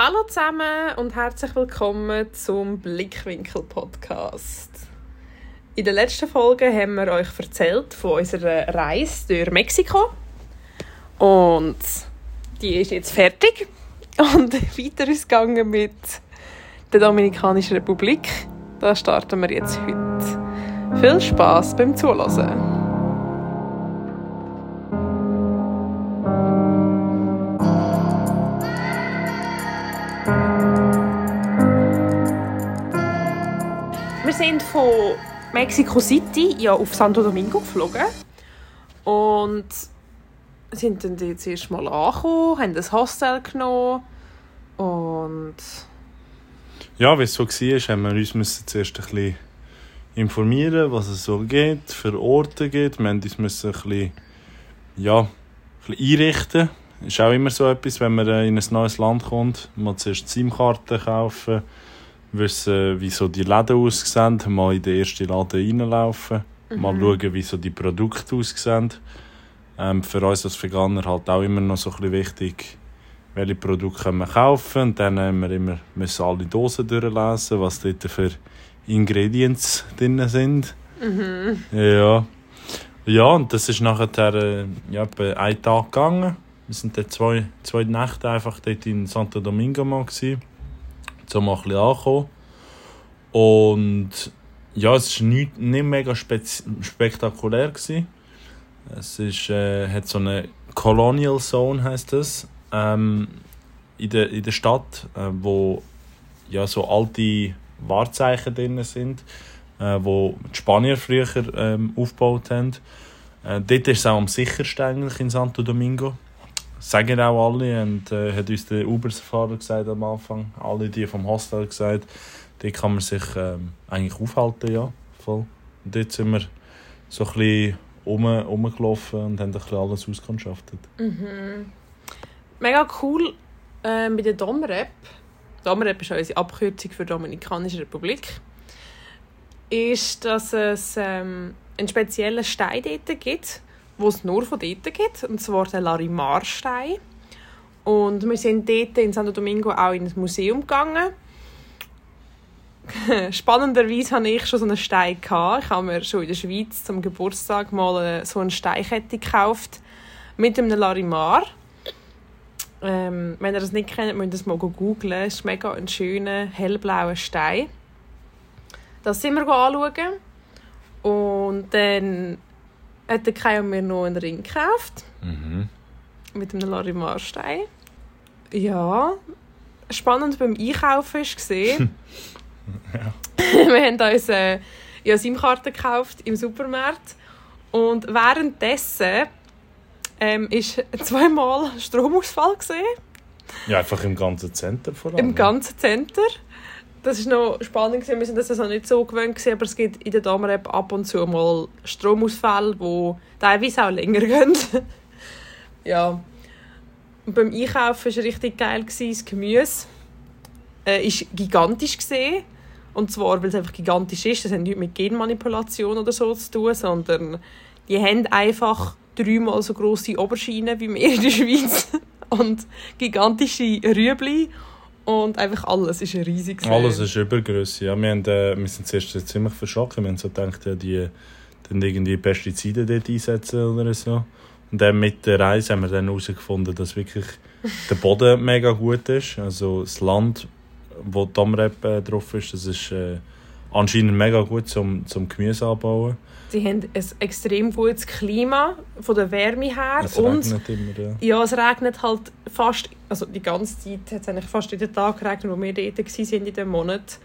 Hallo zusammen und herzlich willkommen zum Blickwinkel Podcast. In der letzten Folge haben wir euch erzählt von unserer Reise durch Mexiko und die ist jetzt fertig und weiter ist gegangen mit der Dominikanischen Republik. Da starten wir jetzt heute. Viel Spaß beim Zuhören. Sind von Mexico City ja auf Santo Domingo geflogen und sind dann jetzt erst mal angekommen, haben ein Hostel genommen und Ja, wie es so war, haben wir uns zuerst ein bisschen informieren, was es so gibt, für Orte gibt. Wir mussten uns ein bisschen, ja, ein bisschen einrichten. Ist auch immer so etwas, wenn man in ein neues Land kommt. Man muss zuerst SIM-Karten kaufen, wissen, wie so die Läden aussehen, mal in den ersten Laden reinlaufen, mal schauen, wie so die Produkte aussehen. Ähm, für uns als Veganer halt auch immer noch so ein bisschen wichtig, welche Produkte können wir kaufen. Und dann haben wir immer müssen alle Dosen durchlesen, was dort für Ingredients drin sind. Ja. Ja, und das ist nachher äh, ja, etwa einen Tag gegangen. Wir sind dann zwei, zwei Nächte einfach dort in Santo Domingo mal gewesen, um mal ein bisschen anzukommen. Und ja, es war nicht, nicht mega spektakulär. Gewesen. Es ist, äh, hat so eine Colonial Zone, heißt es, ähm, in, der, in der Stadt, äh, wo ja, so alte Wahrzeichen drin sind, äh, wo die Spanier früher ähm, aufgebaut haben. Äh, dort ist es auch am sichersten eigentlich in Santo Domingo. Sagen auch alle und äh, hat uns der Uber-Fahrer gesagt am Anfang, alle die vom Hostel gesagt, dort kann man sich ähm, eigentlich aufhalten, ja, voll. Und dort sind wir so ein bisschen rum, rumgelaufen und haben ein bisschen alles auskundschaftet. mega cool ähm, bei der DOMREP. DOMREP ist unsere Abkürzung für Dominikanische Republik. Ist, dass es ähm, einen speziellen Stein dort gibt, wo es nur von dort gibt, und zwar den Larimar-Stein. Und wir sind dort in Santo Domingo auch in ein Museum gegangen. Spannenderweise hatte ich schon so einen Stein. Gehabt. Ich habe mir schon in der Schweiz zum Geburtstag mal äh, so eine Steinkette gekauft mit einem Larimar. Ähm, wenn ihr das nicht kennt, müsst ihr das mal googlen. Es ist mega ein schöner, hellblauer Stein. Das sind wir anschauen. Und dann hat der Kai mir noch einen Ring gekauft. Mhm. Mit einem Larimar-Stein. Ja, spannend beim Einkaufen war gesehen. wir haben uns äh, ja, SIM-Karte gekauft im Supermarkt. Und währenddessen ähm, ist zweimal Stromausfall gesehen Ja, einfach im ganzen Center vor allem. im ganzen Center. Das ist noch spannend gewesen. Wir sind das also nicht so gewöhnt gewesen, aber es gibt in der Damrep ab und zu mal Stromausfälle, die teilweise auch länger gehen. ja. Und beim Einkaufen war richtig geil gewesen. Das Gemüse äh, ist gigantisch gesehen. Und zwar, weil es einfach gigantisch ist. Das hat nichts mit Genmanipulation oder so zu tun, sondern die haben einfach dreimal so grosse Oberschienen wie wir in der Schweiz. Und gigantische Rüebli. Und einfach alles ist riesig. gewesen. Alles ist Übergröße. Ja, wir, äh, wir sind zuerst ziemlich verschrocken. Wir haben so gedacht, ja, die dann irgendwie Pestizide dort einsetzen oder so. Und dann mit der Reise haben wir dann herausgefunden, dass wirklich der Boden mega gut ist. Also das Land, wo Domrep äh, drauf ist, das ist äh, anscheinend mega gut zum, zum Gemüse anbauen. Sie haben ein extrem gutes Klima von der Wärme her. Es und regnet immer, ja. ja, es regnet halt fast, also die ganze Zeit hat es eigentlich fast jeden Tag geregnet, wo wir dort waren in dem Monat.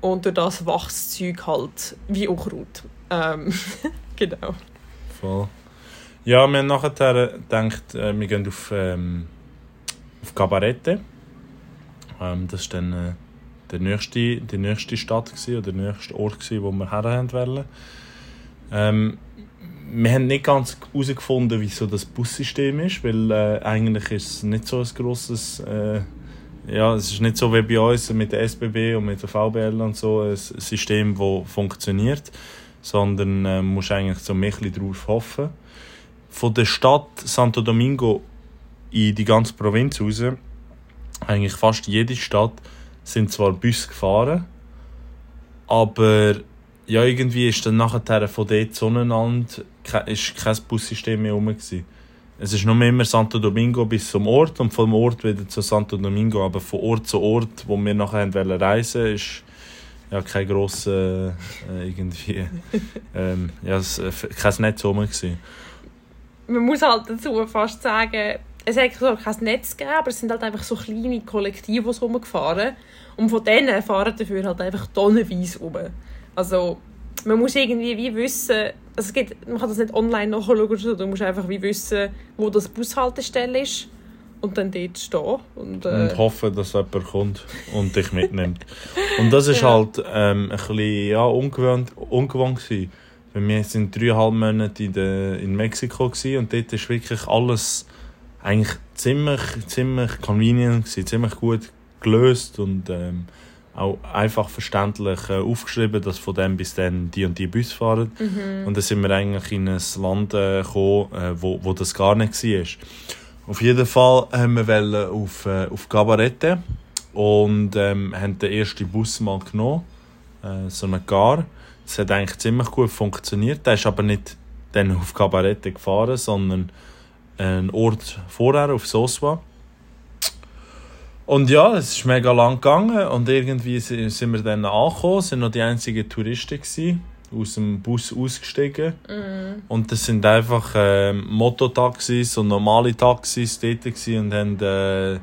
Und durch das wächst das Zeug halt wie Unkraut. Ähm, genau. Voll. Ja, wir haben nachher gedacht, äh, wir gehen auf, ähm, auf Cabarete. Ähm, das war dann äh, der nächste, die nächste Stadt gewesen, oder der nächste Ort, gewesen, wo wir her wollen. Ähm, wir haben nicht ganz herausgefunden, wie so das Bussystem ist, weil äh, eigentlich ist es nicht so ein grosses... Äh, ja, es ist nicht so wie bei uns mit der SBB und mit der VBL und so ein System, das funktioniert, sondern äh, musst eigentlich so ein bisschen darauf hoffen. Von der Stadt Santo Domingo in die ganze Provinz raus eigentlich fast jede Stadt sind zwar Bus gefahren, aber ja, irgendwie ist dann nachher von dort zueinander ist kein Bussystem mehr rum. Gewesen. Es ist nur immer Santo Domingo bis zum Ort und vom Ort wieder zu Santo Domingo, aber von Ort zu Ort, wo wir nachher wollen reisen, ist ja kein grosser äh, irgendwie ähm, ja, es, äh, kein Netz rum gewesen. Man muss halt dazu fast sagen, es hat so kein Netz gegeben, aber es sind halt einfach so kleine Kollektive, die rumgefahren und von denen fahren dafür halt einfach tonnenweise rum. Also man muss irgendwie wie wissen, also es gibt, man kann das nicht online nachschauen, du musst einfach wie wissen, wo das Bushaltestelle ist und dann dort stehen. Und, äh, und hoffen, dass jemand kommt und dich mitnimmt. und das ist ja. halt ähm, ein bisschen ja, ungewohnt, ungewohnt gewesen. Wir sind dreieinhalb Monate in, de, in Mexiko und dort ist wirklich alles eigentlich ziemlich, ziemlich convenient gewesen, ziemlich gut gelöst und ähm, auch einfach verständlich äh, aufgeschrieben, dass von dem bis dann die und die Bus fahren. Mhm. Und dann sind wir eigentlich in ein Land äh, gekommen, äh, wo, wo das gar nicht war. Auf jeden Fall haben wir auf, äh, auf Cabarete und ähm, haben den ersten Bus mal genommen, äh, so einen Gar. Das hat eigentlich ziemlich gut funktioniert. Der ist aber nicht dann auf Cabarete gefahren, sondern einen Ort vorher, auf Soswa. Und ja, es ist mega lang gegangen und irgendwie sind wir dann angekommen, sind noch die einzigen Touristen gewesen, aus dem Bus ausgestiegen. Mm. Und das sind einfach äh, Mototaxis und normale Taxis dort und haben, äh,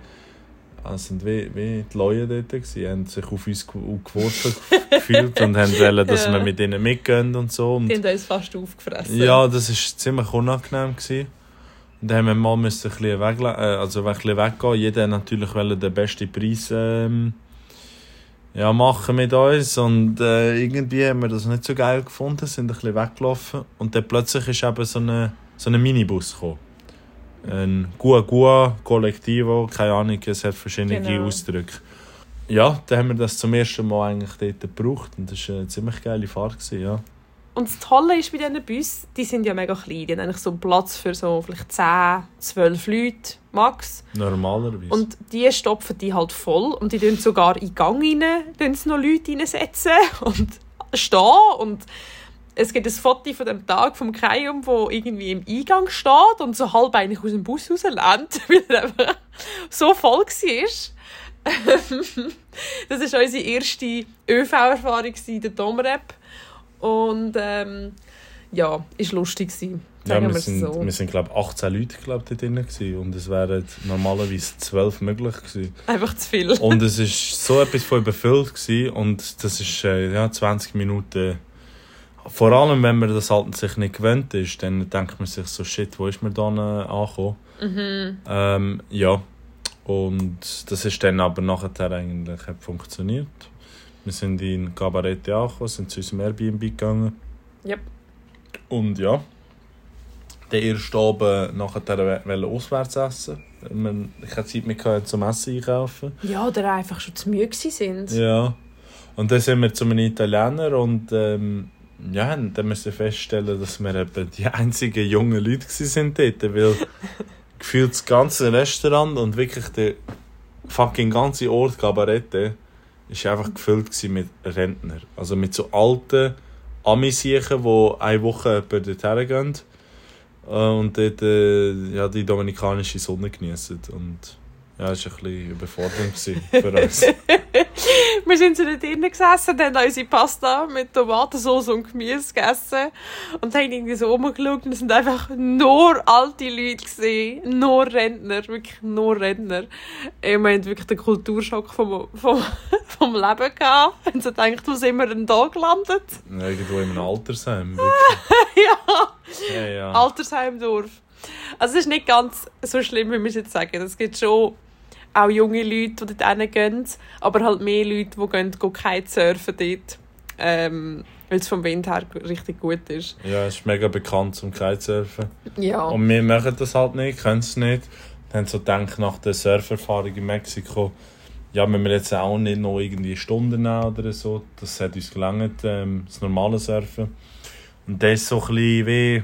also sind wie, wie die Leute dort gewesen, haben sich auf uns geworfen gefühlt und haben wollen, dass ja. wir mit ihnen mitgehen und so. Und die haben uns fast aufgefressen. Ja, das war ziemlich unangenehm. Gewesen. Dann haben wir mal müssen ein bisschen, wegle äh, also ein bisschen weggehen. Jeder natürlich den besten Preis ähm, ja, machen mit uns. Und äh, irgendwie haben wir das nicht so geil gefunden, sind ein bisschen weggelaufen. Und dann plötzlich ist eben so ein so eine Minibus gekommen. Ein Gua Gua Kollektivo, keine Ahnung, es hat verschiedene genau. Ausdrücke. Ja, dann haben wir das zum ersten Mal eigentlich dort gebraucht und das war eine ziemlich geile Fahrt. Gewesen, ja. Und das Tolle ist bei diesen Bussen, die sind ja mega klein. Die haben eigentlich so einen Platz für so vielleicht 10, 12 Leute max. Normalerweise. Und die stopfen die halt voll. Und die tun sogar in den Gang rein, noch Leute reinsetzen und stehen. Und es gibt ein Foto von dem Tag vom Kaium, wo irgendwie im Eingang steht und so halb eigentlich aus dem Bus rauslässt, weil er einfach so voll war. das war unsere erste ÖV-Erfahrung in der Domrep. Und ähm, ja, ist lustig gewesen. Ja, wir, sind, so. wir sind glaube 18 Leute glaub, dort drin gewesen, und es wären normalerweise 12 möglich gewesen. Einfach zu viel. und es ist so etwas von überfüllt gewesen, und das ist äh, ja, 20 Minuten. Vor allem, wenn man das halt sich nicht gewöhnt ist, dann denkt man sich so, shit, wo ist man da angekommen? Mhm. Ähm, ja, und das ist dann aber nachher eigentlich hat funktioniert. Wir sind in Cabaret angekommen, sind zu unserem Airbnb gegangen. Yep. Und ja, der erste Abend nachher auswärts essen. Ich hatte Zeit mehr zum Essen einkaufen. Ja, oder einfach schon zu müde sind. Ja. Und dann sind wir zu einem Italiener und ähm, ja, dann müssen wir feststellen, dass wir eben die einzigen jungen Leute sind dort, weil gefühlt das ganze Restaurant und wirklich der fucking ganze Ort Cabarette ist einfach gefüllt mit Rentnern. Also mit so alten Amisiechen, die eine Woche dort hergehen äh, und dort äh, ja, die dominikanische Sonne genießen. Und ja, das war ein bisschen überfordernd für uns. wir sind so drinnen gesessen, haben unsere Pasta mit Tomatensauce und Gemüse gegessen und haben irgendwie so rumgeschaut und es sind einfach nur alte Leute gesehen, nur Rentner, wirklich nur Rentner. Wir haben wirklich den Kulturschock vom, vom, vom Leben gehabt und so gedacht, wo sind wir denn da gelandet? Irgendwo in einem Altersheim. ja. Ja, ja. Altersheimdorf. Also es ist nicht ganz so schlimm, wie wir es jetzt sagen. Es gibt schon auch junge Leute, die dort gehen, aber halt mehr Leute, die gehen, gehen Kitesurfen dort. Ähm, weil es vom Wind her richtig gut ist. Ja, es ist mega bekannt zum Kitesurfen. Ja. Und wir machen das halt nicht, können es nicht. Wir haben so gedacht, nach der Surferfahrung in Mexiko, ja, wenn wir jetzt auch nicht noch irgendwie Stunden nehmen oder so, das hat uns gelangt, ähm, das normale Surfen. Und das ist so ein bisschen wie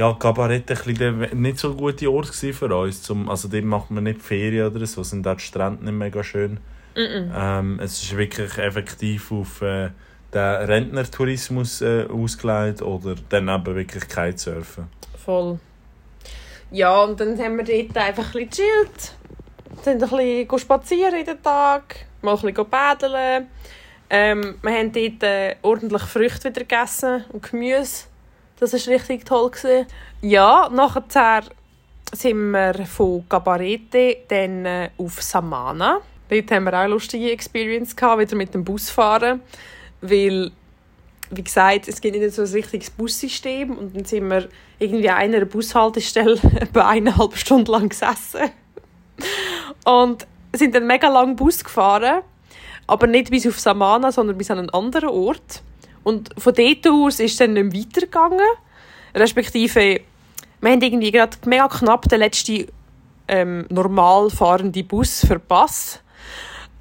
ja, Kabarett ein bisschen nicht so gute Ort für uns. Zum, also dort macht man nicht Ferien oder so, sind auch die Strände nicht mega schön. Ähm, es ist wirklich effektiv auf äh, den Rentnertourismus äh, ausgelegt oder dann eben wirklich Kitesurfen. Voll. Ja, und dann haben wir dort einfach ein bisschen gechillt. Sind ein bisschen spazieren in den Tag, mal ein bisschen baden. Ähm, wir haben dort äh, ordentlich Früchte wieder gegessen und Gemüse. Das war richtig toll. Gewesen. Ja, nachher sind wir von Gabarete dann äh, auf Samana. Dort haben wir auch eine lustige Experience gehabt, wieder mit dem Bus fahren. Weil, wie gesagt, es gibt nicht so ein richtiges Bussystem. Und dann sind wir irgendwie an einer Bushaltestelle etwa eineinhalb Stunden lang gesessen. Und sind dann mega lang Bus gefahren. Aber nicht bis auf Samana, sondern bis an einen anderen Ort. Und von dort aus ist es dann nicht weitergegangen. Respektive, wir haben irgendwie gerade mega knapp den letzten ähm, normal fahrenden Bus verpasst.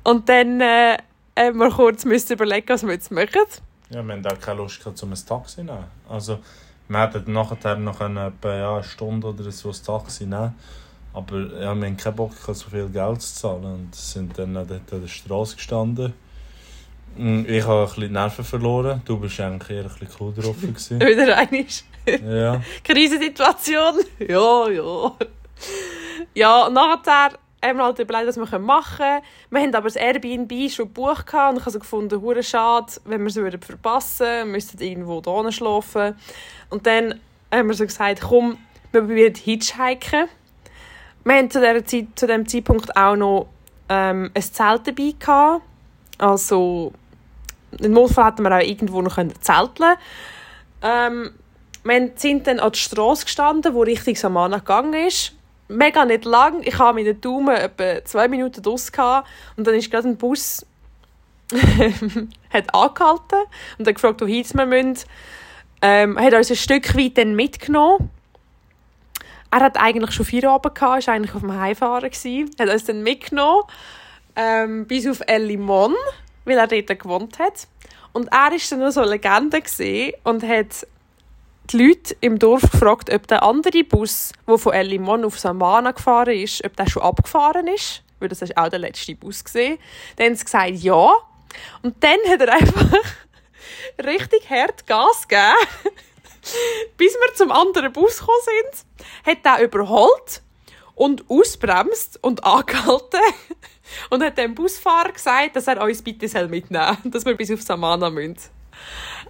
Und dann äh, haben wir kurz müssen überlegen, was wir jetzt machen. Ja, wir hatten auch keine Lust gehabt, um ein Taxi zu nehmen. Also, wir hätten nachher noch eine, ja, eine Stunde oder so ein Taxi nehmen Aber ja, wir hatten keinen Bock, so viel Geld zu zahlen. Und sind dann dort an der Straße gestanden. Mm, Ich habe ein bisschen Nerven verloren. Du bist eigentlich eher ein bisschen cool drauf. gewesen. Wieder einmal. ja. Krisensituation. Ja, ja. Ja, nachher haben wir halt überlegt, was wir machen können. Wir haben aber das Airbnb schon gebucht und ich habe so gefunden, hure schade, wenn wir es würden verpassen würden. Wir müssten irgendwo da schlafen. Und dann haben wir so gesagt, komm, wir probieren Hitchhiken. Wir haben zu, dieser Zeit, zu diesem Zeitpunkt auch noch ähm, ein Zelt dabei gehabt. Also, im Notfall hätten wir auch irgendwo noch zelteln. Ähm, wir sind dann an die Straße gestanden, wo Richtung Samana gegangen ist. Mega nicht lang. Ich habe meinen Daumen etwa zwei Minuten draus und dann ist gerade ein Bus hat angehalten und hat gefragt, wohin wir müssen. Ähm, hat uns ein Stück weit dann mitgenommen. Er hat eigentlich schon vier Abend gehabt, war eigentlich auf dem Heimfahren gewesen. Hat uns dann mitgenommen ähm, bis auf El Limon, weil er dort gewohnt hat. Und er war dann noch so eine Legende und hat die Leute im Dorf gefragt, ob der andere Bus, der von El Limon auf Samana gefahren ist, ob der schon abgefahren ist. Weil das war auch der letzte Bus. Gewesen. Dann haben sie gesagt, ja. Und dann hat er einfach richtig hart Gas gegeben, bis wir zum anderen Bus gekommen sind. Hat er überholt und ausbremst und angehalten und hat dem Busfahrer gesagt, dass er uns bitte mitnehmen soll, dass wir bis auf Samana müssen.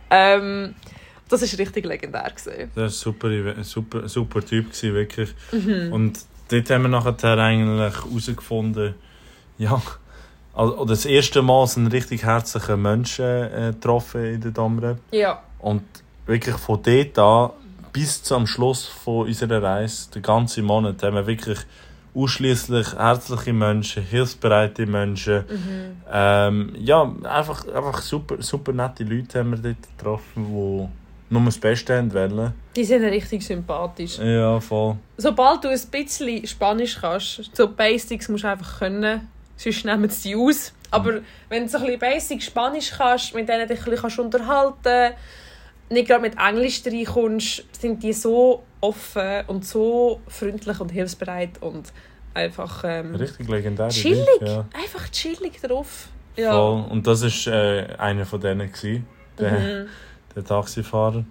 Ähm, das war richtig legendär. Gewesen. Das war ein super, super, super Typ, gewesen, wirklich. Und dort haben wir nachher eigentlich herausgefunden, ja, also das erste Mal sind richtig herzliche Menschen äh, getroffen in der Damre. Ja. Und wirklich von dort an bis zum Schluss von unserer Reise, den ganzen Monat, haben wir wirklich ausschließlich herzliche Menschen, hilfsbereite Menschen. Ähm, ja, einfach, einfach super, super nette Leute haben wir dort getroffen, die nur das Beste haben wollen. Die sind richtig sympathisch. Ja, voll. Sobald du ein bisschen Spanisch kannst, so Basics musst du einfach können, sonst nehmen sie aus. Aber wenn du so ein bisschen Basic Spanisch kannst, mit denen dich ein bisschen kannst unterhalten nicht gerade mit Englisch reinkommst, sind die so offen und so freundlich und hilfsbereit und einfach ähm, Richtig legendär. chillig. Ja. Einfach chillig drauf. Ja. Voll. Und das war äh, einer von denen, gewesen, der, Mhm. der Taxifahrer.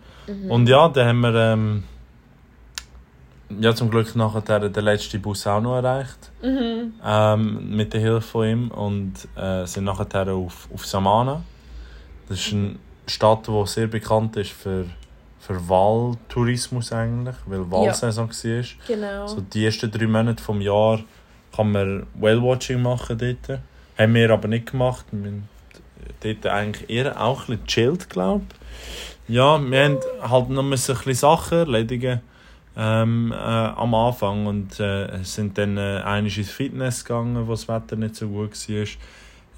Und ja, dann haben wir ähm, ja, zum Glück nachher den letzten Bus auch noch erreicht. Mhm. Ähm, mit der Hilfe von ihm. Und äh, sind nachher auf, auf Samana. Das ist eine Stadt, die sehr bekannt ist für, für Wahltourismus eigentlich, weil Wahlsaison war. Genau. So die ersten drei Monate vom Jahr kann man Whale-Watching machen dort. Haben wir aber nicht gemacht. Wir haben dort eigentlich eher auch ein bisschen chillt, glaube ich. Ja, wir haben halt noch ein bisschen Sachen erledigen ähm, äh, am Anfang und äh, sind dann äh, ins Fitness gegangen, wo das Wetter nicht so gut war.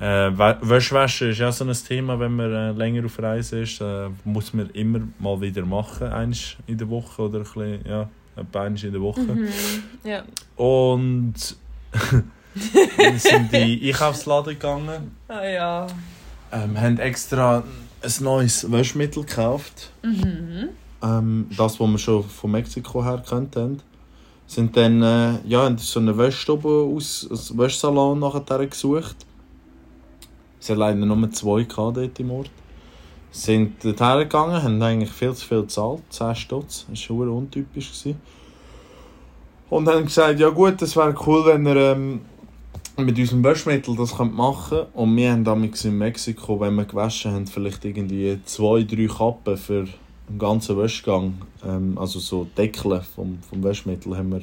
Äh, Wä- Wäschwäsche ist ja so ein Thema, wenn man äh, länger auf Reise ist. Äh, muss man immer mal wieder machen, eins in der Woche oder ein bisschen, ja, eins in der Woche. Mhm. Ja. Und wir sind in den Einkaufsladen gegangen, Ah ja. ähm, haben extra ein neues Waschmittel gekauft. Mhm. ähm, das, was wir schon von Mexiko her kennt haben, sind dann äh, ja, haben so eine Wäschstube aus, aus Wäschsalon nachher gesucht. Es hat leider nur zwei gehabt dort im Ort. Sind dort hergegangen, haben eigentlich viel zu viel gezahlt, 10 Stutz, das war schon untypisch. Gewesen. Und haben gesagt, ja gut, es wäre cool, wenn ihr ähm, mit unserem Waschmittel das könnt machen Und wir haben damals in Mexiko, wenn wir gewaschen haben, vielleicht irgendwie zwei, drei Kappen für den ganzen Wäschgang. Ähm, also so Deckel vom, vom Waschmittel haben wir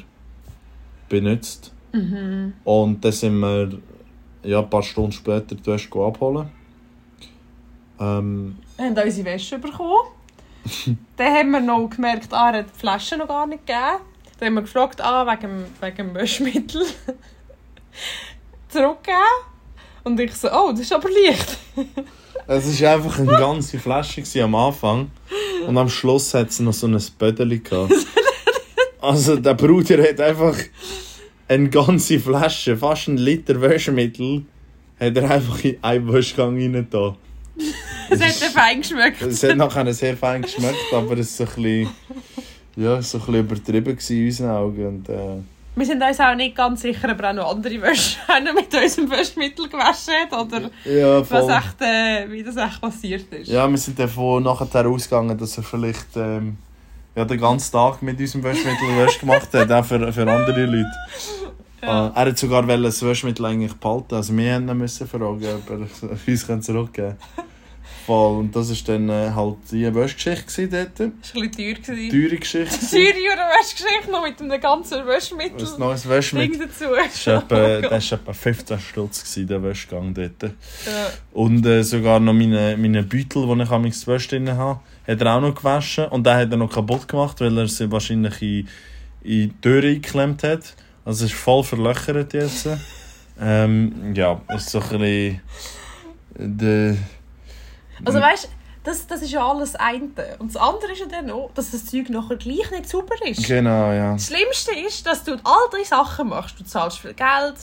benutzt. Mhm. Und dann sind wir ja, ein paar Stunden später die Wäsche abholen. Ähm, Wir haben unsere Wäsche bekommen. Dann haben wir noch gemerkt, ah, er hat die Flasche noch gar nicht gegeben. Dann haben wir gefragt, ah, wegen, wegen dem Waschmittel. Zurückgegeben. Und ich so, oh, das ist aber leicht. es war einfach eine ganze Flasche am Anfang. Und am Schluss hat es noch so ein Bödeli gehabt. Also der Bruder hat einfach eine ganze Flasche, fast ein Liter Wäschemittel, hat er einfach in einen Wäschgang rein. Es hat dann fein geschmeckt. Es hat nachher sehr fein geschmeckt, aber es war so ein bisschen, ja, so ein bisschen übertrieben in unseren Augen. Und, äh, Wir sind uns auch nicht ganz sicher, ob er auch noch andere Wäsche mit unserem Waschmittel gewaschen hat oder ja, was echt, äh, wie das echt passiert ist. Ja, wir sind davon nachher ausgegangen, dass er vielleicht ähm, ja, den ganzen Tag mit unserem Waschmittel Wäsche gemacht hat, auch für, für andere Leute. Ja. Äh, er hat sogar das Waschmittel eigentlich behalten, also wir haben ihn müssen fragen, ob er es uns zurückgeben kann. Voll, und das war dann äh, halt die Wäschgeschichte dort. Das war ein bisschen teuer. gewesen. Teure Geschichte. Teure Wäschgeschichte noch mit einem ganzen Waschmittel. Ein neues Ding Wäschmittel. dazu. Das war Oh etwa, das war etwa 15 Stutz, gewesen, der Wäschgang dort. Ja. Und äh, sogar noch meine, meine Beutel, die ich am Wäsche drin habe, hat er auch noch gewaschen. Und den hat er noch kaputt gemacht, weil er sie wahrscheinlich in, in die Türe eingeklemmt hat. Also es ist voll verlöchert jetzt. ähm, ja, es ist so ein bisschen... Der, Also weißt du, das, das ist ja alles das eine. Und das andere ist ja dann noch, dass das Zeug nachher gleich nicht sauber ist. genau, ja. Das Schlimmste ist, dass du all drei Sachen machst. Du zahlst viel Geld.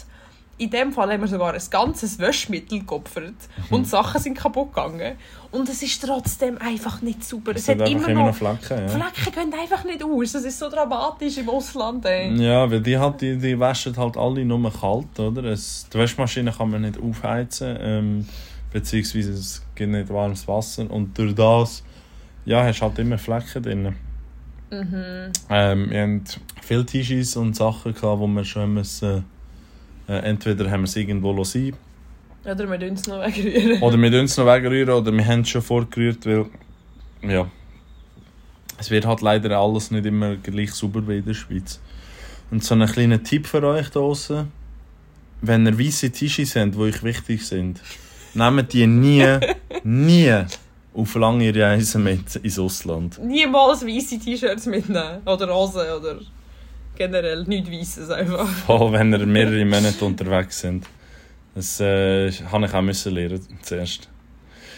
In dem Fall haben wir sogar ein ganzes Waschmittel geopfert. Mhm. Und die Sachen sind kaputt gegangen. Und es ist trotzdem einfach nicht sauber. Es, Es hat immer noch... Flecken, ja. Flecken gehen einfach nicht aus. Das ist so dramatisch im Ausland. Ey. Ja, weil die, halt, die, die waschen halt alle nur kalt, oder? Es, die Waschmaschine kann man nicht aufheizen, ähm, beziehungsweise es gibt nicht warmes Wasser und durch das ja, hast du halt immer Flecken drin. Mhm. Ähm, wir haben viele Tisches und Sachen, gehabt, wo wir schon müssen, äh, entweder haben wir es irgendwo lassen Oder wir tun es noch wegrühren. oder wir es noch wegrühren oder wir haben es schon vorgerührt, weil ja, es wird halt leider alles nicht immer gleich sauber wie in der Schweiz. Und so ein kleiner Tipp für euch da draussen, wenn ihr weiße Tisches habt, die euch wichtig sind, nehmt die nie, nie auf lange Reisen mit ins Ausland. Niemals weiße T-Shirts mitnehmen. Oder Hosen. Oder generell nichts Weisses einfach. Vor wenn ihr mehrere Monate unterwegs sind. Das äh, habe ich auch müssen lernen zuerst.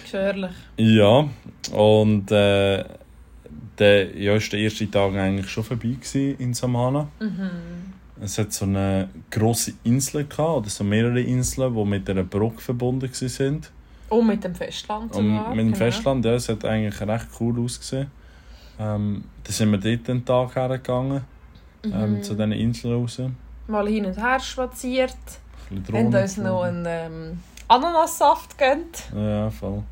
Gefährlich. Ja, und äh, der, ja, ist der erste Tag eigentlich schon vorbei in Samana. Mhm. Es hat so eine grosse Insel gehabt, oder so mehrere Inseln, die mit einer Brücke verbunden sind. Und mit dem Festland Und sogar. mit dem genau. Festland, ja, es hat eigentlich recht cool ausgesehen. Ähm, dann sind wir dort einen Tag hergegangen, ähm, Mhm. zu diesen Inseln raus. Mal hin und her spaziert. haben uns noch einen ähm, Ananassaft gegönnt. Ja, voll.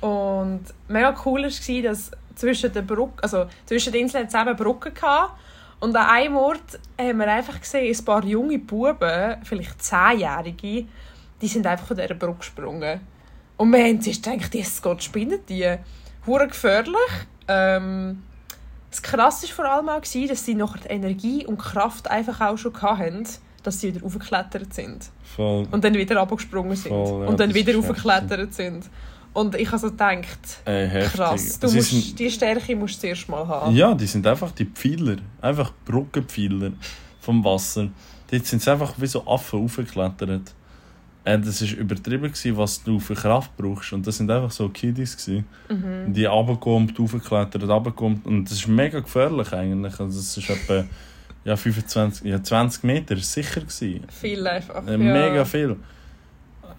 Und mega cool war, dass zwischen den Brücken, also zwischen den Inseln eben Brücken gehabt. Und an einem Ort haben wir einfach gesehen, ein paar junge Buben, vielleicht Zehnjährige, die sind einfach von dieser Brücke gesprungen. Und wir haben zuerst gedacht, das geht spinnen die. Hure gefährlich. Ähm, das Krasse war vor allem auch, gewesen, dass sie noch die Energie und Kraft einfach auch schon hatten, dass sie wieder aufgeklettert sind. voll. Und dann wieder abgesprungen sind. Voll, ja, und dann wieder aufgeklettert sind. Und ich habe so gedacht, heftig. krass, du musst, sind- die Stärke musst du zuerst mal haben. Ja, die sind einfach die Pfeiler. Einfach Brückenpfeiler vom Wasser. Dort sind sie einfach wie so Affen aufgeklettert. Und das war übertrieben, gewesen, was du für Kraft brauchst. Und das sind einfach so Kiddies. Gewesen. Mhm. Die runterkommt, aufgeklettert, runterkommt. Und das ist mega gefährlich eigentlich. Also es ist etwa ja, 25, ja, 20 Meter sicher. Gewesen. Viel einfach. Äh, ja. Mega viel.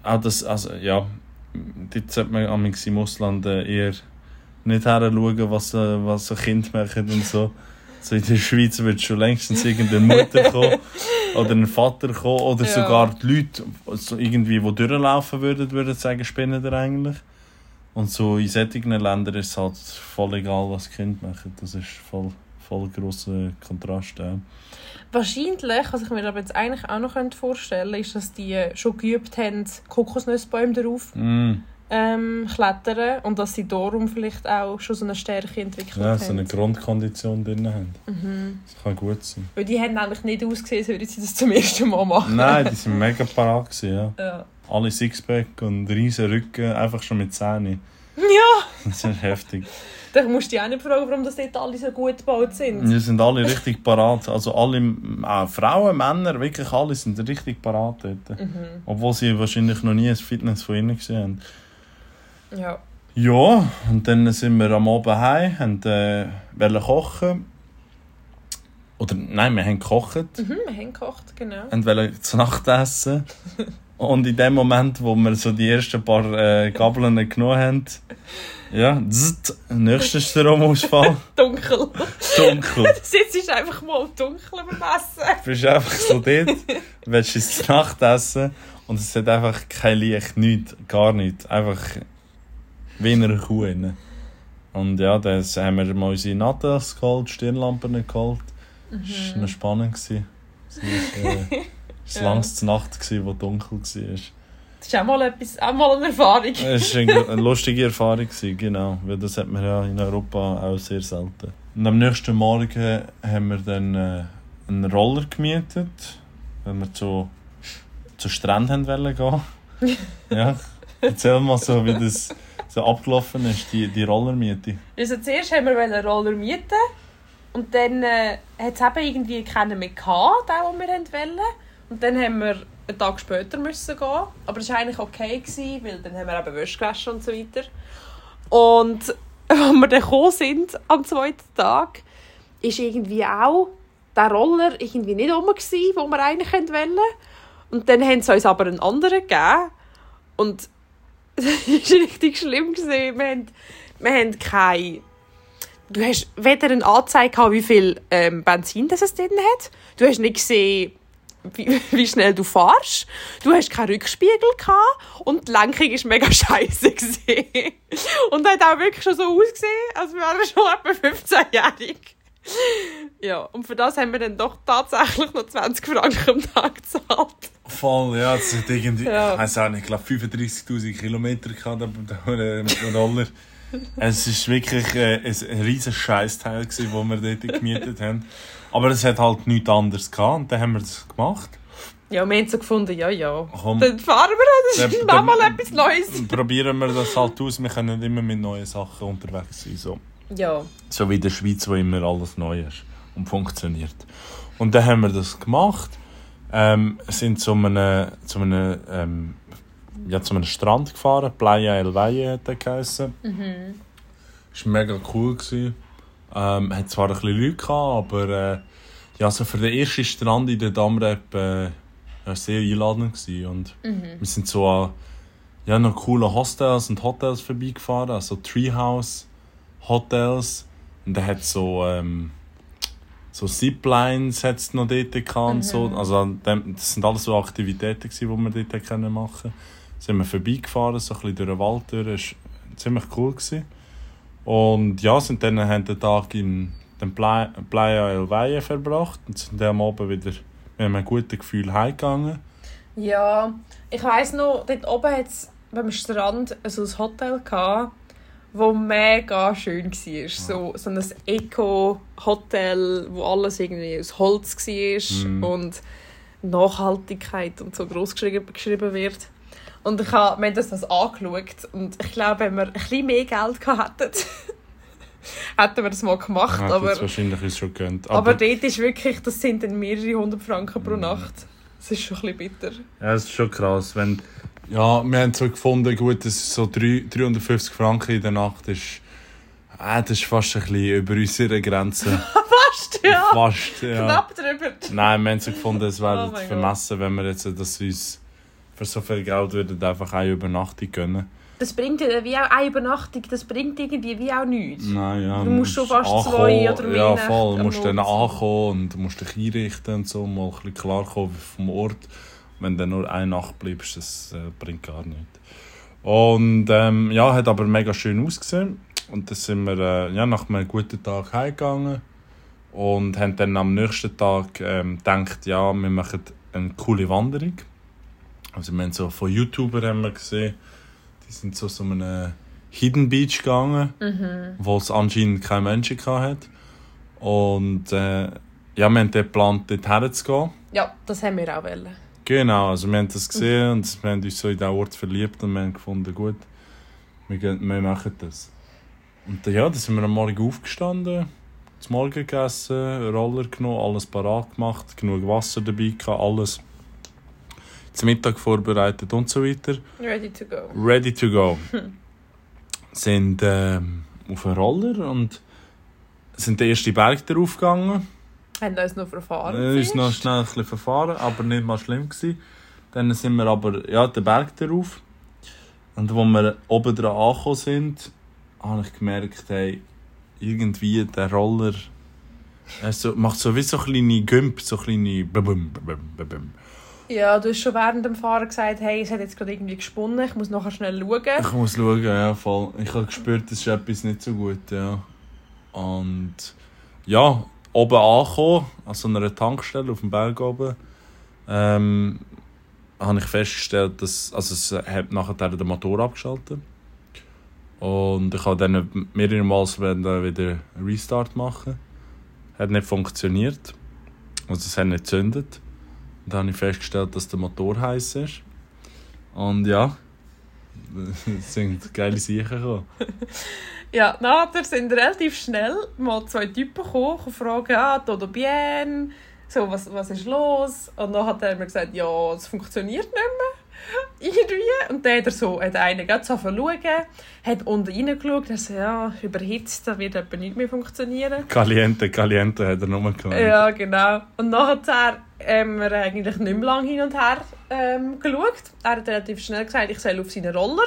Auch das, also, ja, dort sollte man amigs im Ausland äh, eher nicht her schauen, was, äh, was so Kind machen und so. So in der Schweiz wird schon längstens irgendeine Mutter kommen oder ein Vater kommen oder Ja. sogar die Leute, so irgendwie, die durchlaufen würden, würden sagen, spinnen ihr eigentlich. Und so in solchen Ländern ist es halt voll egal, was Kinder machen. Das ist voll, voll grosser Kontrast. Ja. Wahrscheinlich, was ich mir aber jetzt eigentlich auch noch vorstellen könnte, ist, dass die schon geübt haben, Kokosnussbäume darauf Mm, ähm, klettern und dass sie darum vielleicht auch schon so eine Stärke entwickelt ja, haben. so eine Grundkondition drin haben. mhm. Das kann gut sein. Weil die haben eigentlich nicht ausgesehen, als würden sie das zum ersten Mal machen. Nein, die sind mega parat gewesen, ja. Ja. Alle Sixpack und riesen Rücken, einfach schon mit Zähnen. ja, Das ist heftig. dann musst du dich auch nicht fragen, warum das dort alle so gut gebaut sind. Die sind alle richtig parat. Also alle, auch Frauen, Männer, wirklich alle sind richtig parat dort. Mhm. Obwohl sie wahrscheinlich noch nie ein Fitness von ihnen gesehen haben. Ja. Ja, und dann sind wir am Abend heim, haben äh, wollen kochen. Oder nein, wir haben gekocht Mhm, wir haben gekocht, genau. und wollen zu Nacht essen. Und in dem Moment, wo wir so die ersten paar äh, Gabeln genommen haben, ja, zzzt, nächster Stromausfall, Dunkel. dunkel. Du sitzt einfach mal im Dunkeln beim Essen. Du bist einfach so dort, willst ins Nacht essen und es hat einfach kein Licht, nichts, gar nichts. Einfach wie in einer Kuh. rein. Und ja, dann haben wir mal unsere Natas geholt, Stirnlampen geholt. Das war noch spannend. gewesen. Es war äh, Ja. Nacht, gewesen, wo dunkel war. Das ist auch mal, etwas, auch mal eine Erfahrung. Es war eine, eine lustige Erfahrung, gewesen, genau. Weil das hat man ja in Europa auch sehr selten. Und am nächsten Morgen haben wir dann äh, einen Roller gemietet, weil wir zu, zu Strand haben wollen gehen. ja. Erzähl mal so, wie das so abgelaufen ist, die, die Rollermiete. Also zuerst haben wir Roller mieten und dann äh, hat es eben irgendwie keinen mehr gehabt, den, den wir wollten. Und dann haben wir einen Tag später müssen gehen. Aber das war eigentlich okay, gewesen, weil dann haben wir eben Wäsche gewaschen und so weiter. Und als wir dann gekommen sind, am zweiten Tag, ist irgendwie auch der Roller irgendwie nicht rum, gewesen, wo wir eigentlich wollten. Und dann haben sie uns aber einen anderen gegeben. Und das war richtig schlimm. Wir haben, wir haben keine... Du hast weder eine Anzeige gehabt, wie viel ähm, Benzin das es drin hat. Du hast nicht gesehen, wie, wie schnell du fährst. Du hast keinen Rückspiegel gehabt. Und die Lenkung war mega scheiße. Und hat auch wirklich schon so ausgesehen, als wäre er schon etwa 15-jährig. Ja, und für das haben wir dann doch tatsächlich noch 20 Franken am Tag gezahlt. Voll, ja, es hat irgendwie, Ja. ich weiß auch nicht, ich glaube 35'000 Kilometer gehabt, der, der Roller. es ist wirklich äh, ein, riesen Scheißteil gewesen, wo wir dort gemietet haben. Aber es hat halt nichts anderes gehabt und dann haben wir das gemacht. Ja, wir haben so gefunden, ja, ja. Komm, Dann fahren wir das ist Dann- mal etwas Neues. probieren wir das halt aus, wir können immer mit neuen Sachen unterwegs sein. So. Ja. So wie in der Schweiz, wo immer alles neu ist und funktioniert. Und dann haben wir das gemacht. Ähm, sind zu einem, zu einem, ähm, ja, zu einem Strand gefahren. Playa El Valle hat der geheissen. Mhm. Das war mega cool. Gewesen. Ähm, hat zwar ein bisschen Leute gehabt, aber äh, ja, so für den ersten Strand in der Damrep äh, sehr einladend gewesen. Und Mhm. wir sind so an ja, noch coole Hostels und Hotels vorbeigefahren, also Treehouse Hotels. Und da hat so, ähm, so Ziplines hat's noch dort gehabt und so. Also das sind alles so Aktivitäten, gewesen, die wir dort können machen konnten. Sind wir vorbeigefahren, so ein bisschen durch den Wald durch. Das war ziemlich cool. Gewesen. Und ja, sind dann haben den Tag in den Playa El Valle verbracht und sind dann am Abend wieder mit einem guten Gefühl heimgegangen. Ja, ich weiss noch, dort oben hat es beim Strand so ein Hotel gehabt, wo mega schön war. So, so ein Eco-Hotel, wo alles irgendwie aus Holz war Mhm. und Nachhaltigkeit und so groß geschrieben, wird. Und ich habe, haben das, das angeschaut und ich glaube, wenn wir ein bisschen mehr Geld gehabt hätten, hätten wir das mal gemacht. Ja, aber wahrscheinlich ist schon gönnt. aber Aber, dort ist wirklich, das sind dann mehrere hundert Franken Mhm. pro Nacht. Das ist schon ein bisschen bitter. ja, es ist schon krass. Wenn, ja, wir haben so gefunden, gut, dass so drei- 350 Franken in der Nacht ist. Äh, das ist fast ein bisschen über unsere Grenze. Fast, ja. fast, ja. Knapp drüber. Nein, wir haben so gefunden, es wäre Oh vermessen, wenn wir jetzt das uns für so viel Geld würden einfach eine Übernachtung gönnen. das bringt ja wie auch eine Übernachtung, das bringt irgendwie wie auch nichts. Nein, ja, Du musst schon fast zwei oder mehr Ja, voll. Du musst dann ankommen und musst dich einrichten und so, mal ein bisschen klarkommen vom Ort. Wenn du nur eine Nacht bleibst, das äh, bringt gar nichts. Und ähm, ja, hat aber mega schön ausgesehen. Und dann sind wir äh, ja, nach einem guten Tag heimgegangen und haben dann am nächsten Tag ähm, gedacht, ja, wir machen eine coole Wanderung. Also wir haben so von YouTubern haben wir gesehen, die sind so so einem Hidden Beach gegangen, wo es anscheinend keine Menschen hatte. Und äh, ja, wir haben dort geplant, dort herzugehen. Ja, das haben wir auch wollen. Genau, also wir haben das gesehen und wir haben uns so in diesen Ort verliebt und wir haben gefunden, gut, wir, gehen, wir machen das. Und äh, ja, dann sind wir am Morgen aufgestanden, zum Morgen gegessen, Roller genommen, alles parat gemacht, genug Wasser dabei gehabt, alles zum Mittag vorbereitet und so weiter. Ready to go. Ready to go. sind ähm, auf einen Roller und sind den ersten Berg darauf gegangen. Haben uns noch verfahren. Äh, ist noch schnell ein bisschen verfahren, aber nicht mal schlimm gewesen. Dann sind wir aber ja, den Berg darauf. Und als wir oben dran angekommen sind, habe ich gemerkt, hey, irgendwie der Roller er so, macht so wie so kleine Gümp, so kleine Bum, bum, bum. Ja, du hast schon während dem Fahren gesagt, hey, es hat jetzt gerade irgendwie gesponnen, ich muss nachher schnell schauen. Ich muss schauen, ja, voll. Ich habe gespürt, das ist etwas nicht so gut, ja. Und ja, oben angekommen, an so einer Tankstelle auf dem Berg oben, ähm, habe ich festgestellt, dass also es hat nachher den Motor abgeschaltet. Und ich habe dann mehrere Mal wieder einen Restart machen. Hat nicht funktioniert. Also es hat nicht gezündet. Und dann habe ich festgestellt, dass der Motor heiß ist. Und ja, es sind geile Sachen gekommen. Ja, nachher sind relativ schnell mal zwei Typen gekommen und fragen, ah, todo bien, so, was, was ist los? Und dann hat er mir gesagt, ja, es funktioniert nicht mehr. Irgendwie. Und dann hat er so, hat einer gerade so schauen, hat unten reingeschaut, er so, ja, überhitzt, da wird etwa nicht mehr funktionieren. Caliente, Caliente hat er nur gehabt. Ja, genau. Und nachher haben wir eigentlich nicht mehr lange hin und her ähm, geschaut. Er hat relativ schnell gesagt, ich soll auf seinen Roller.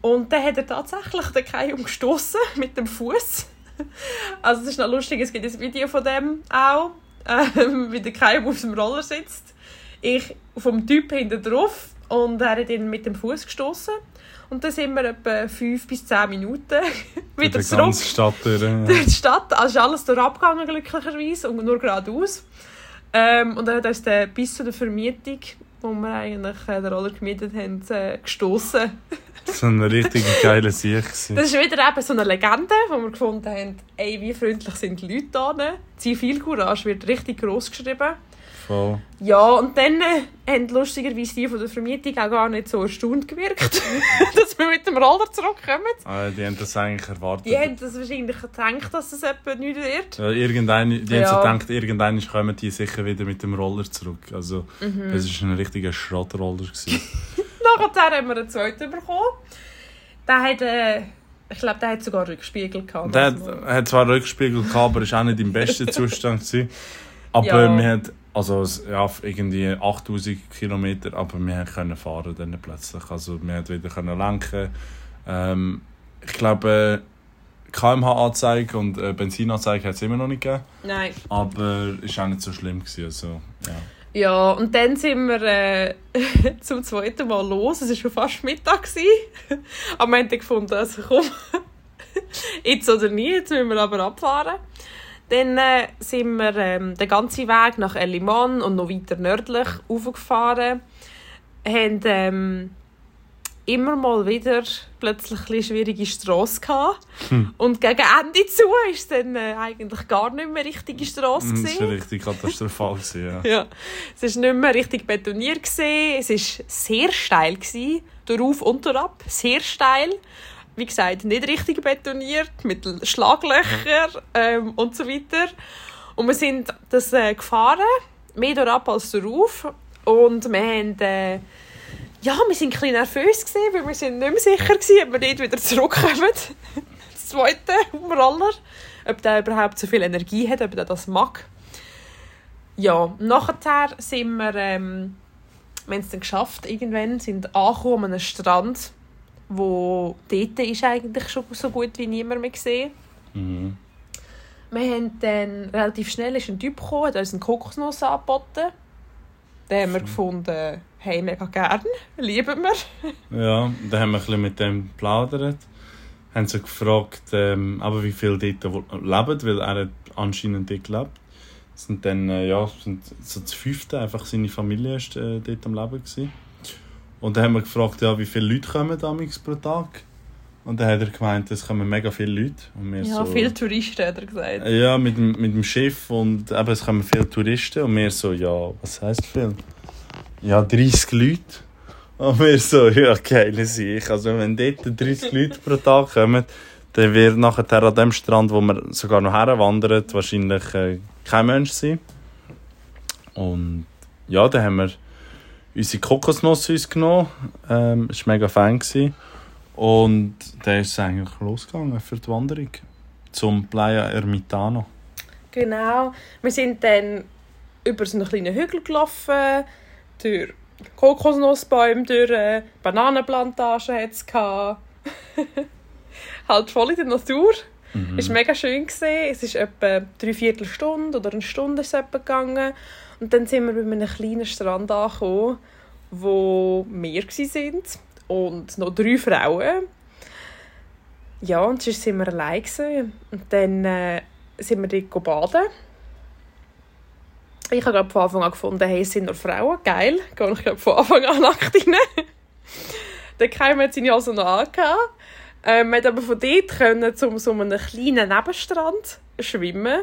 Und dann hat er tatsächlich den Kai umgestoßen mit dem Fuß. Also es ist noch lustig, es gibt ein Video von dem auch, ähm, wie der Kai auf dem Roller sitzt. Ich vom Typ hinten drauf und er hat ihn mit dem Fuß gestoßen. Und dann sind wir etwa 5 bis 10 Minuten wieder zurück Stadt durch. ja. durch die Stadt. Also ist alles durch abgegangen, glücklicherweise, und nur geradeaus. Ähm, und dann hat uns der bis zu der Vermietung, wo wir eigentlich äh, den Roller gemietet haben, äh, gestossen. So ein richtig geiler Sieg. gewesen. Das ist wieder eben so eine Legende, wo wir gefunden haben, ey, wie freundlich sind die Leute da. ne? Zivilcourage wird richtig gross geschrieben. Voll. Ja, und dann äh, haben lustigerweise die von der Vermietung auch gar nicht so erstaunt gewirkt, dass wir mit dem Roller zurückkommen. Ah, die haben das eigentlich erwartet. Die haben das wahrscheinlich gedacht, dass das etwa nicht wird. Ja, die Ja. haben so gedacht, irgendwann kommen die sicher wieder mit dem Roller zurück. Also, Mhm. es war ein richtiger Schrottroller. gewesen. Nachher haben wir einen zweiten bekommen. Der hat, äh, ich glaube, der hat sogar Rückspiegel gehabt. Der hat, hat zwar Rückspiegel gehabt, aber ist auch nicht im besten Zustand. Gewesen. Aber Ja. wir haben, also ja, irgendwie 8000 Kilometer, aber wir können fahren dann plötzlich. Also wir haben wieder können lenken. Ähm, ich glaube, KMH-Anzeige und äh, Benzinanzeige hat es immer noch nicht gegeben. Nein. Aber es war auch nicht so schlimm. Gewesen, also, ja. Ja, und dann sind wir äh, zum zweiten Mal los. Es war schon fast Mittag. Aber wir haben gefunden, also komm, jetzt oder nie, jetzt müssen wir aber abfahren. Dann äh, sind wir ähm, den ganzen Weg nach Eliman und noch weiter nördlich aufgefahren. Haben ähm, immer mal wieder plötzlich ein bisschen schwierige Strasse gehabt. Und gegen Ende zu war es dann äh, eigentlich gar nicht mehr richtige Strasse. Mm, Das war richtig katastrophal. Ja. Ja, es war nicht mehr richtig betoniert. Gewesen. Es war sehr steil. Gewesen. Darauf und durchab. Sehr steil. Wie gesagt, nicht richtig betoniert, mit Schlaglöchern ähm, und so weiter. Und wir sind das äh, gefahren, mehr durchab als darauf. Und wir haben... Äh, ja, wir waren ein bisschen nervös, gewesen, weil wir sind nicht mehr sicher waren, ob wir nicht wieder zurückkommen. Das zweite Roller. Ob der überhaupt so viel Energie hat, ob der das mag. Ja, nachher sind wir, ähm, wir haben es dann geschafft, irgendwann sind angekommen an einem Strand, wo dort ist eigentlich schon so gut wie niemand mehr gesehen. Mhm. Wir haben dann relativ schnell ist ein Typ gekommen, hat uns einen Kokosnuss angeboten. Den haben wir gefunden, hey, mega gern, lieben wir. Ja, dann haben wir ein bisschen mit dem geplaudert. Haben sie gefragt, ähm, aber wie viele dort leben, weil er anscheinend dort gelebt. Sind dann, äh, ja, sind so das fünfte, einfach seine Familie ist äh, dort am Leben gewesen. Und dann haben wir gefragt, ja, wie viele Leute kommen damals pro Tag? Und dann hat er gemeint, es kommen mega viele Leute. Und wir Ja, so, viele Touristen, hat er gesagt. Ja, mit dem, mit dem Schiff und eben, es kommen viele Touristen und wir so, ja, was heisst viel? Ja, 30 Leute. Und wir so, ja, geile Sicht. Also wenn dort 30 Leute pro Tag kommen, dann wird nachher an dem Strand, wo wir sogar noch herwandern, wahrscheinlich äh, kein Mensch sein. Und ja, dann haben wir unsere Kokosnuss uns genommen. Ähm, es war mega fein. Gewesen. Und dann ist es eigentlich losgegangen für die Wanderung zum Playa Ermitano. Genau. Wir sind dann über so einen kleinen Hügel gelaufen, durch Kokosnussbäume, durch äh, Bananenplantagen hat es gehabt. halt voll in der Natur. Mhm. Es war mega schön. Gewesen. Es ist etwa drei Viertelstunde oder eine Stunde ist gegangen. Und dann sind wir bei einem kleinen Strand angekommen, wo wir waren und noch drei Frauen. Ja, und sonst sind wir allein. Gewesen. Und dann äh, sind wir dort baden. Ich habe glaub, von Anfang an gefunden, hey, es sind nur Frauen, geil. Gehe ich von Anfang an nackt rein. dann kam wir seine also noch angehabt. Ähm, wir konnten aber von dort können zum so einem kleinen Nebenstrand schwimmen.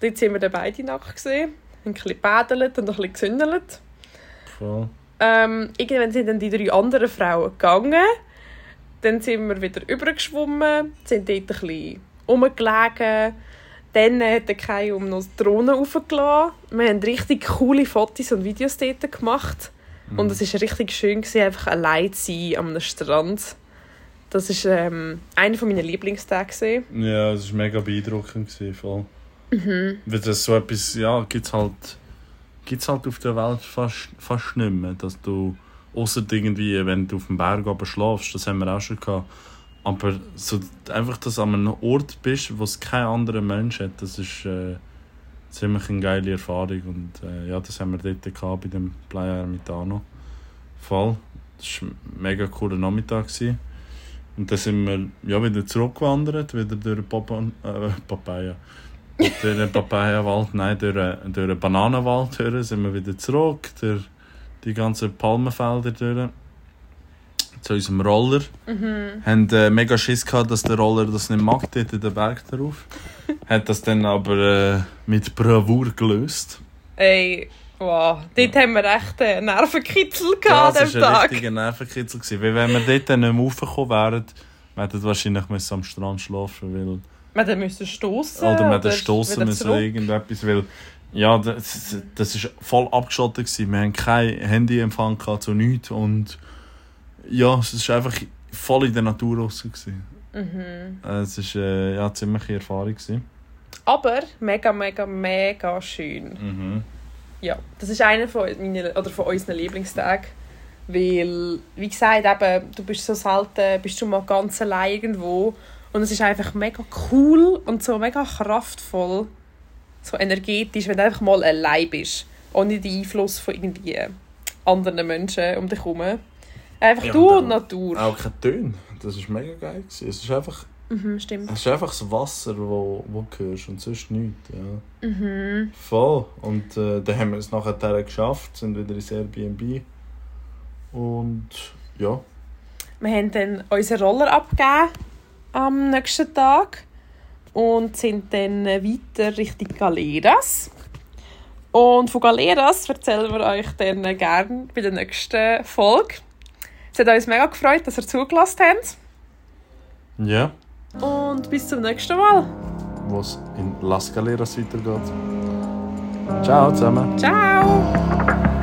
Dort sind wir dann beide nackt gesehen, ein bisschen gebädelt und ein bisschen gesündelt. Voll. Ähm, irgendwann sind dann die drei anderen Frauen gegangen. Dann sind wir wieder übergeschwommen, sind dort ein bisschen rumgelegen. Dann hat der Kai um noch die Drohne raufgelassen. Wir haben richtig coole Fotos und Videos dort gemacht. Und es war richtig schön, gewesen, einfach allein zu sein am Strand. Das war ähm, einer meiner Lieblingstage. Ja, es war mega beeindruckend. Gewesen, voll. Weil das so etwas, ja, gibt es halt, gibt's halt auf der Welt fast, fast nicht mehr. Dass du, außer irgendwie, wenn du auf dem Berg oben schläfst, das haben wir auch schon gehabt. Aber so, einfach, dass du an einem Ort bist, wo es kein anderer Mensch hat, das ist äh, ziemlich eine geile Erfahrung. Und äh, ja, das haben wir dort gehabt, bei dem Playa Ermitano. Voll. Das war ein mega cooler Nachmittag. Gewesen. Und dann sind wir ja, wieder zurückgewandert, wieder durch Papa, äh, Papaya. Durch den Papaya-Wald, nein, durch, den- durch den Bananenwald durch, sind wir wieder zurück, durch die ganzen Palmenfelder durch. Zu unserem Roller. Mhm. Haben äh, mega Schiss gehabt, dass der Roller das nicht mag, dort in den Berg darauf. Hat das dann aber äh, mit Bravour gelöst. Ey, wow. Dort haben wir echt einen Nervenkitzel gehabt Ja, an das diesem war ein Tag. richtiger Nervenkitzel. gewesen, Weil wenn wir dort nicht mehr raufgekommen wären, wir hätten wahrscheinlich am Strand schlafen müssen. Wir hätten müssen stoßen Oder wir hätten stoßen wieder müssen zurück. irgendetwas, weil ja, das, das ist voll abgeschottet gewesen. Wir haben kein Handyempfang gehabt, so nichts und ja, es ist einfach voll in der Natur raus gewesen. Mhm. Äh, Es ist äh, ja ziemliche Erfahrung gewesen. Aber mega, mega, mega schön. Mhm. Ja, das ist einer von, meinen, oder von unseren Lieblingstagen. Weil, wie gesagt, eben, du bist so selten, bist du mal ganz allein irgendwo. Und es ist einfach mega cool und so mega kraftvoll, so energetisch, wenn du einfach mal allein bist. Ohne den Einfluss von irgendwie anderen Menschen um dich herum. Einfach Ja, du und und Natur. Auch kein Ton. Das ist mega geil gewesen. Es ist einfach, Mhm, stimmt. es ist einfach das Wasser, wo, wo du hörst und sonst nichts. Ja. Mhm. Voll. Und äh, dann haben wir es nachher geschafft, sind wieder ins Airbnb. Und ja. Wir haben dann unseren Roller abgegeben am nächsten Tag und sind dann weiter Richtung Galeras. Und von Galeras erzählen wir euch dann gerne bei der nächsten Folge. Es hat uns mega gefreut, dass ihr zugelassen habt. Ja. Und bis zum nächsten Mal. Wo es in Las Galeras weitergeht. Ciao zusammen. Ciao!